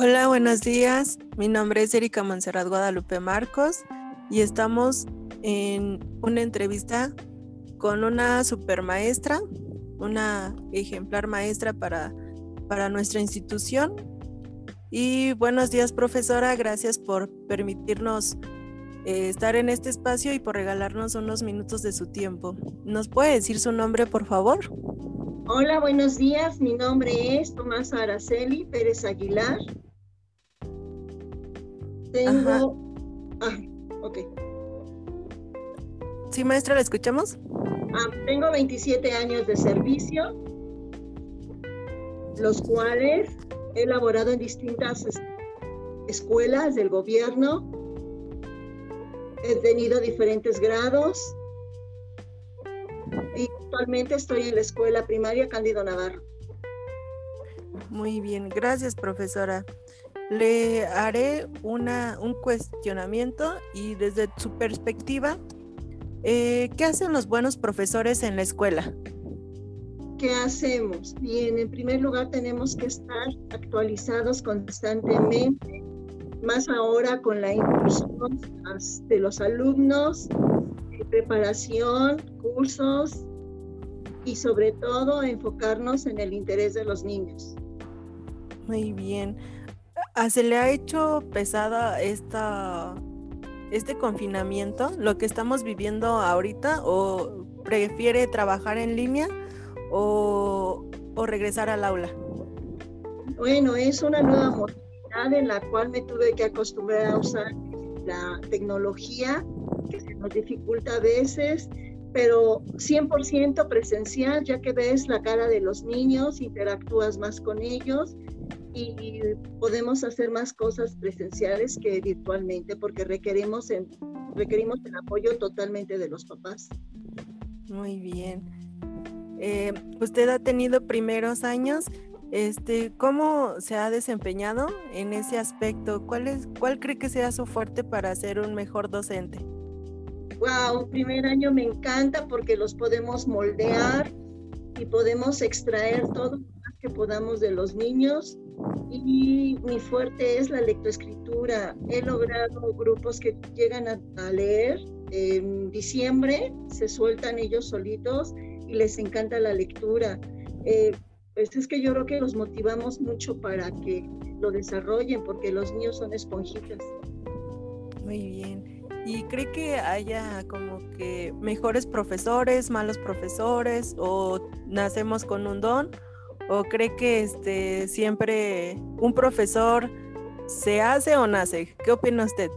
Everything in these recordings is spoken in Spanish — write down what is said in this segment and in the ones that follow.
Hola, buenos días. Mi nombre es Erika Monserrat Guadalupe Marcos y estamos en una entrevista con una supermaestra, una ejemplar maestra para, para nuestra institución. Y buenos días, profesora. Gracias por permitirnos eh, estar en este espacio y por regalarnos unos minutos de su tiempo. ¿Nos puede decir su nombre, por favor? Hola, buenos días. Mi nombre es Tomás Araceli Pérez Aguilar. Tengo... Ah, ok. Sí, maestra, ¿la escuchamos? Ah, tengo 27 años de servicio, los cuales he elaborado en distintas escuelas del gobierno. He tenido diferentes grados y actualmente estoy en la escuela primaria Cándido Navarro. Muy bien, gracias profesora. Le haré una, un cuestionamiento y desde su perspectiva, eh, ¿qué hacen los buenos profesores en la escuela? ¿Qué hacemos? Bien, en primer lugar tenemos que estar actualizados constantemente, más ahora con la inclusión de los alumnos, preparación, cursos y sobre todo enfocarnos en el interés de los niños. Muy bien. Ah, ¿Se le ha hecho pesada esta, este confinamiento, lo que estamos viviendo ahorita, o prefiere trabajar en línea o, o regresar al aula? Bueno, es una nueva modalidad en la cual me tuve que acostumbrar a usar la tecnología que se nos dificulta a veces, pero 100% presencial, ya que ves la cara de los niños, interactúas más con ellos y podemos hacer más cosas presenciales que virtualmente porque requerimos, requerimos el apoyo totalmente de los papás. Muy bien. Eh, usted ha tenido primeros años. Este, ¿Cómo se ha desempeñado en ese aspecto? ¿Cuál, es, ¿Cuál cree que sea su fuerte para ser un mejor docente? Wow, primer año me encanta porque los podemos moldear y podemos extraer todo que podamos de los niños y mi fuerte es la lectoescritura. He logrado grupos que llegan a, leer en diciembre, se sueltan ellos solitos y les encanta la lectura. Eh, pues es que yo creo que los motivamos mucho para que lo desarrollen porque los niños son esponjitas. Muy bien. ¿Y cree que haya como que mejores profesores, malos profesores o nacemos con un don? ¿O cree que este, siempre un profesor se hace o nace? ¿Qué opina usted?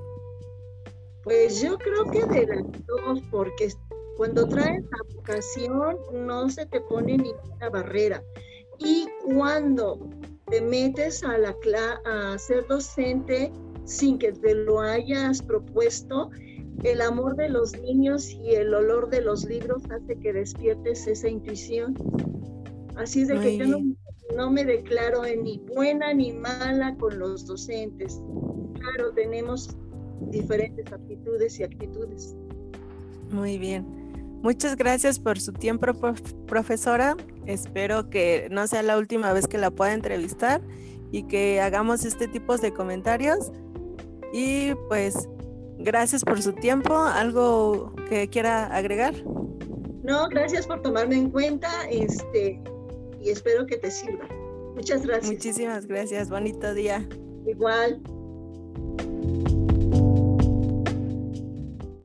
Pues yo creo que de las dos, porque cuando traes la vocación no se te pone ninguna barrera. Y cuando te metes a, la, a ser docente sin que te lo hayas propuesto, el amor de los niños y el olor de los libros hace que despiertes esa intuición. Así es de que yo no, me declaro ni buena ni mala con los docentes. Claro, tenemos diferentes aptitudes y actitudes. Muy bien. Muchas gracias por su tiempo, profesora. Espero que no sea la última vez que la pueda entrevistar y que hagamos este tipo de comentarios. Y pues, gracias por su tiempo. ¿Algo que quiera agregar? No, gracias por tomarme en cuenta. Este, y espero que te sirva. Muchas gracias. Muchísimas gracias. Bonito día. Igual.